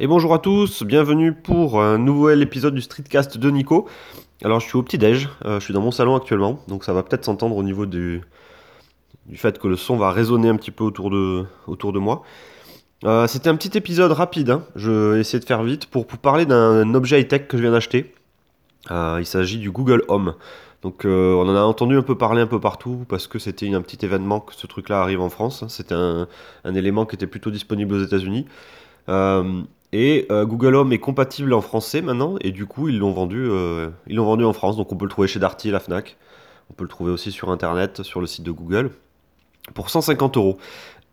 Et bonjour à tous, bienvenue pour un nouvel épisode du Streetcast de Nico. Alors je suis au petit-déj, euh, je suis dans mon salon actuellement, donc ça va peut-être s'entendre au niveau du, du fait que le son va résonner un petit peu autour de, moi. Euh, C'était un petit épisode rapide, hein. je vais essayer de faire vite pour vous parler d'un objet high-tech que je viens d'acheter. Euh, il s'agit du Google Home. Donc on en a entendu un peu parler un peu partout parce que c'était un petit événement que ce truc-là arrive en France. C'était un, élément qui était plutôt disponible aux États-Unis. Et euh, Google Home est compatible en français maintenant, et du coup ils l'ont vendu, euh, vendu en France, donc on peut le trouver chez Darty la Fnac. On peut le trouver aussi sur internet, sur le site de Google, pour 150 euros.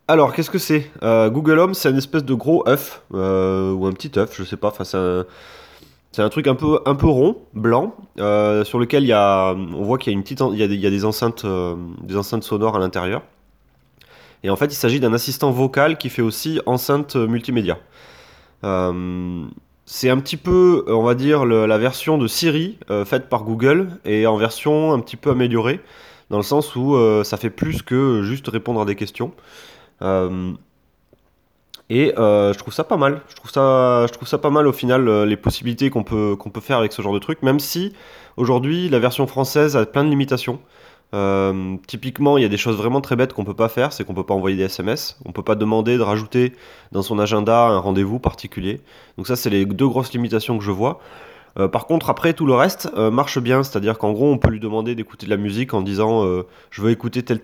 Alors qu'est-ce que c'est? Euh, Google Home, c'est une espèce de gros œuf, ou un petit œuf, je sais pas, c'est un, un truc un peu, un peu rond, blanc, sur lequel y a, on voit qu'il y a une petite, y a des, enceintes, des enceintes sonores à l'intérieur. Et en fait, il s'agit d'un assistant vocal qui fait aussi enceinte multimédia. Euh, c'est un petit peu, euh, on va dire, la version de Siri euh, faite par Google et en version un petit peu améliorée, dans le sens où ça fait plus que juste répondre à des questions. Et je trouve ça pas mal. Je trouve ça, je trouve ça pas mal au final, les possibilités qu'on peut, qu'on peut faire avec ce genre de truc, même si aujourd'hui la version française a plein de limitations. Euh, typiquement, il y a des choses vraiment très bêtes qu'on peut pas faire, c'est qu'on peut pas envoyer des SMS, on peut pas demander de rajouter dans son agenda un rendez-vous particulier. Donc ça, c'est les deux grosses limitations que je vois. Euh, par contre, après, tout le reste euh, marche bien, c'est-à-dire qu'en gros, on peut lui demander d'écouter de la musique en disant je veux écouter tel,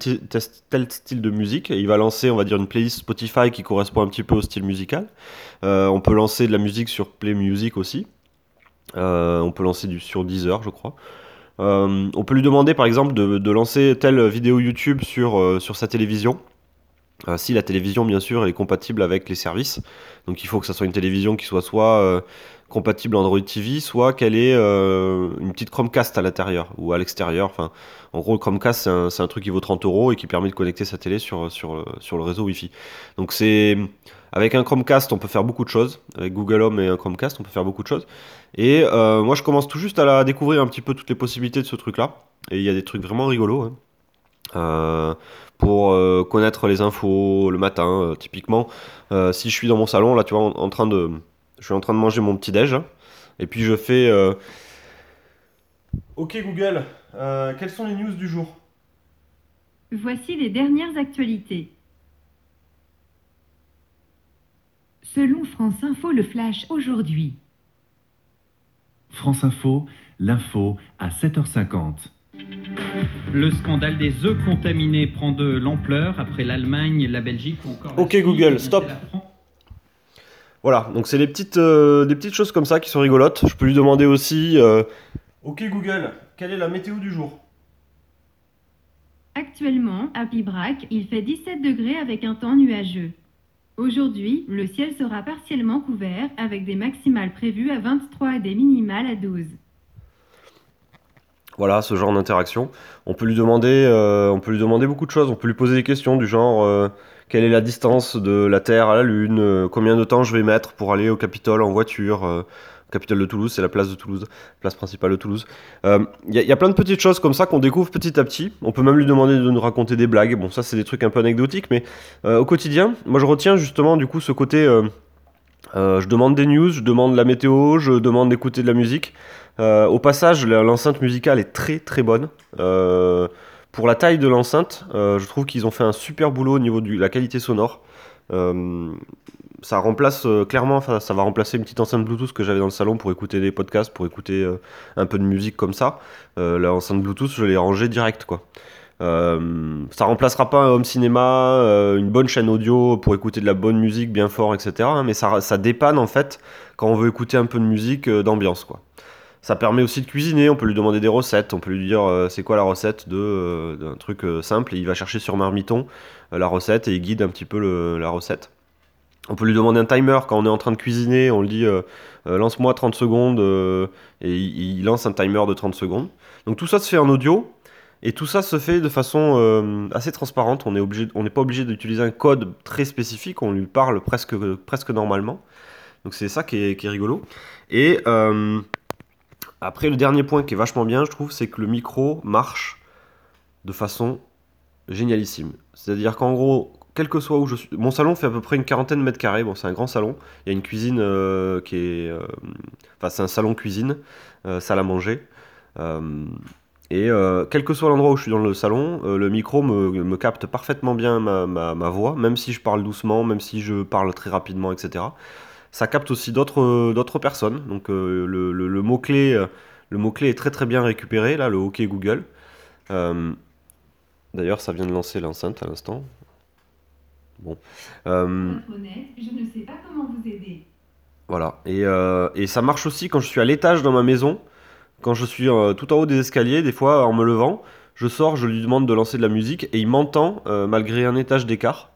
style de musique, il va lancer, on va dire, une playlist Spotify qui correspond un petit peu au style musical. On peut lancer de la musique sur Play Music aussi. On peut lancer sur Deezer, je crois. Euh, on peut lui demander par exemple de, lancer telle vidéo YouTube sur, euh, sur sa télévision. Euh, si la télévision, bien sûr, elle est compatible avec les services. Donc il faut que ça soit une télévision qui soit soit euh, compatible Android TV, soit qu'elle ait euh, une petite Chromecast à l'intérieur ou à l'extérieur. Enfin, en gros, Chromecast, c'est un, truc qui vaut 30 euros et qui permet de connecter sa télé sur, le- réseau Wi-Fi. Donc c'est... Avec un Chromecast, on peut faire beaucoup de choses. Avec Google Home et un Chromecast, on peut faire beaucoup de choses. Et moi, je commence tout juste à la découvrir un petit peu toutes les possibilités de ce truc-là. Et il y a des trucs vraiment rigolos. hein. Euh, pour euh, connaître les infos le matin, euh, typiquement, euh, si je suis dans mon salon, là, tu vois, en, en train de, je suis en train de manger mon petit déj, hein, et puis je fais, euh, Ok Google, euh, quelles sont les news du jour? Voici les dernières actualités. Selon France Info, le flash aujourd'hui. France Info, l'info à 7h50. Le scandale des œufs contaminés prend de l'ampleur après l'Allemagne, la Belgique ou encore. la Ok, Google, stop. Voilà, donc c'est des petites, euh, des petites choses comme ça qui sont rigolotes. Je peux lui demander aussi, euh, Ok Google, quelle est la météo du jour? Actuellement, à Pibrac, il fait 17 degrés avec un temps nuageux. Aujourd'hui, le ciel sera partiellement couvert avec des maximales prévues à 23 et des minimales à 12. Voilà, ce genre d'interaction. On peut lui demander, euh, on peut lui demander beaucoup de choses. On peut lui poser des questions du genre euh, quelle est la distance de la Terre à la Lune, euh, combien de temps je vais mettre pour aller au Capitole en voiture. Capitole de Toulouse, c'est la place de Toulouse, place principale de Toulouse. Il y, y a plein de petites choses comme ça qu'on découvre petit à petit. On peut même lui demander de nous raconter des blagues. Bon, ça c'est des trucs un peu anecdotiques, mais au quotidien, moi je retiens justement du coup ce côté. Euh, je demande des news, je demande la météo, je demande d'écouter de la musique. Euh, au passage, l'enceinte musicale est très très bonne. Euh, pour la taille de l'enceinte, je trouve qu'ils ont fait un super boulot au niveau de la qualité sonore. Ça remplace clairement, ça va remplacer une petite enceinte Bluetooth que j'avais dans le salon pour écouter des podcasts, pour écouter un peu de musique comme ça. Euh, la enceinte Bluetooth, je l'ai rangée direct quoi. Euh, ça remplacera pas un home cinéma, euh, une bonne chaîne audio pour écouter de la bonne musique bien fort, etc. hein, mais ça, ça dépanne en fait quand on veut écouter un peu de musique euh, d'ambiance quoi. Ça permet aussi de cuisiner, on peut lui demander des recettes, on peut lui dire euh, c'est quoi la recette de, d'un truc simple, et il va chercher sur Marmiton la recette et il guide un petit peu la recette. On peut lui demander un timer quand on est en train de cuisiner, on lui dit lance-moi 30 secondes et il lance un timer de 30 secondes. Donc tout ça se fait en audio et tout ça se fait de façon euh, assez transparente. On n'est pas obligé d'utiliser un code très spécifique, on lui parle presque, normalement. Donc c'est ça qui est, rigolo. Et euh, après, le dernier point qui est vachement bien, je trouve, c'est que le micro marche de façon génialissime. C'est-à-dire qu'en gros, quel que soit où je suis. Mon salon fait à peu près une quarantaine de mètres carrés. Bon, c'est un grand salon. Il y a une cuisine euh, qui est. Enfin, c'est un salon cuisine, salle à manger. Euh, et euh, quel que soit l'endroit où je suis dans le salon, euh, le micro me, me capte parfaitement bien ma, ma- ma voix, même si je parle doucement, même si je parle très rapidement, etc. Ça capte aussi d'autres d'autres personnes. Donc euh, le, le- le mot-clé euh, est très très bien récupéré, là, le OK Google. Euh, D'ailleurs, ça vient de lancer l'enceinte à l'instant. Bon. Euh, honnête, je ne sais pas comment vous aider. voilà. Et, euh, et ça marche aussi quand je suis à l'étage dans ma maison. Quand je suis euh, tout en haut des escaliers, des fois en me levant, je sors, je lui demande de lancer de la musique et il m'entend euh, malgré un étage d'écart.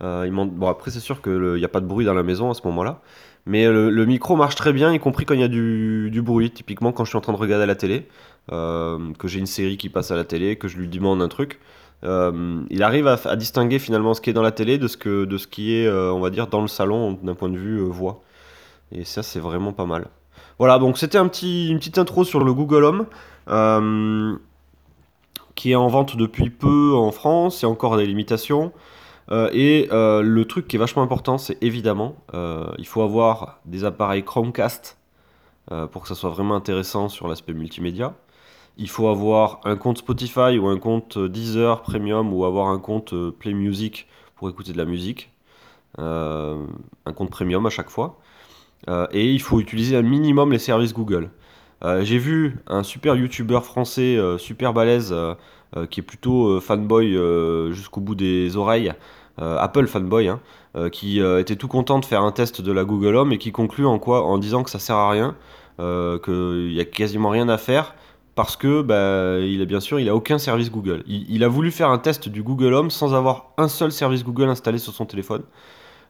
Euh, bon, après, c'est sûr qu'il n'y a pas de bruit dans la maison à ce moment-là. Mais le, micro marche très bien, y compris quand il y a du, bruit. Typiquement, quand je suis en train de regarder la télé, que j'ai une série qui passe à la télé, que je lui demande un truc. il arrive à, distinguer finalement ce qui est dans la télé de ce, de ce qui est, on va dire, dans le salon d'un point de vue voix. Et ça, c'est vraiment pas mal. Voilà, donc c'était un petit, une petite intro sur le Google Home, euh, qui est en vente depuis peu en France, il y a encore des limitations. Euh, et euh, le truc qui est vachement important, c'est évidemment, il faut avoir des appareils Chromecast pour que ça soit vraiment intéressant sur l'aspect multimédia. Il faut avoir un compte Spotify ou un compte Deezer Premium ou avoir un compte Play Music pour écouter de la musique. Un compte Premium à chaque fois. Euh, et il faut utiliser un minimum les services Google. Euh, J'ai vu un super YouTuber français euh, super balèze qui est plutôt fanboy jusqu'au bout des oreilles, Apple fanboy, hein, qui était tout content de faire un test de la Google Home et qui conclut en quoi en disant que ça sert à rien, qu'il y a quasiment rien à faire parce que bah, bien sûr il a aucun service Google. Il a voulu faire un test du Google Home sans avoir un seul service Google installé sur son téléphone.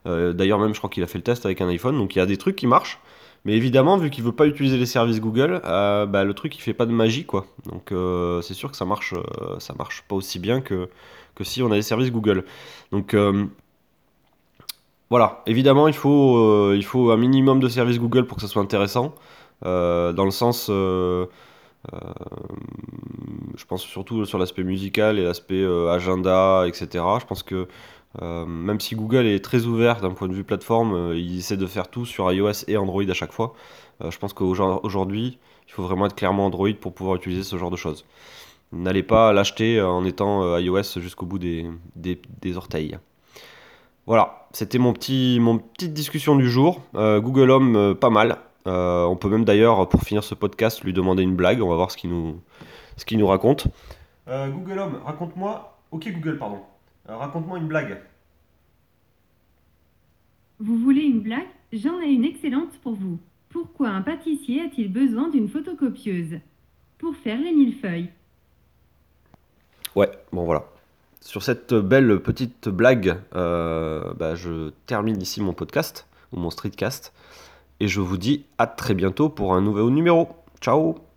Euh, D'ailleurs même je crois qu'il a fait le test avec un iPhone, donc il y a des trucs qui marchent. Mais évidemment, vu qu'il veut pas utiliser les services Google, euh, bah, le truc il fait pas de magie quoi. Donc euh, c'est sûr que ça marche, ça marche pas aussi bien que, si on a des services Google. Donc voilà, évidemment il faut, il faut un minimum de services Google pour que ça soit intéressant. Dans le sens, je pense surtout sur l'aspect musical et l'aspect agenda, etc. Je pense que euh, même si Google est très ouvert d'un point de vue plateforme, euh, il essaie de faire tout sur iOS et Android à chaque fois. Euh, je pense qu'aujourd'hui, il faut vraiment être clairement Android pour pouvoir utiliser ce genre de choses. N'allez pas l'acheter en étant iOS jusqu'au bout des, des- orteils. Voilà, c'était mon petit, mon petite discussion du jour. Google Home, pas mal. On peut même d'ailleurs, pour finir ce podcast, lui demander une blague. On va voir ce qu'il nous, nous raconte. Google Home, raconte-moi. Ok Google, pardon. Euh, raconte-moi une blague. Vous voulez une blague? J'en ai une excellente pour vous. Pourquoi un pâtissier a-t-il besoin d'une photocopieuse? Pour faire les millefeuilles. Ouais, bon voilà. Sur cette belle petite blague, euh, bah, je termine ici mon podcast, ou mon streetcast, et je vous dis à très bientôt pour un nouveau numéro. Ciao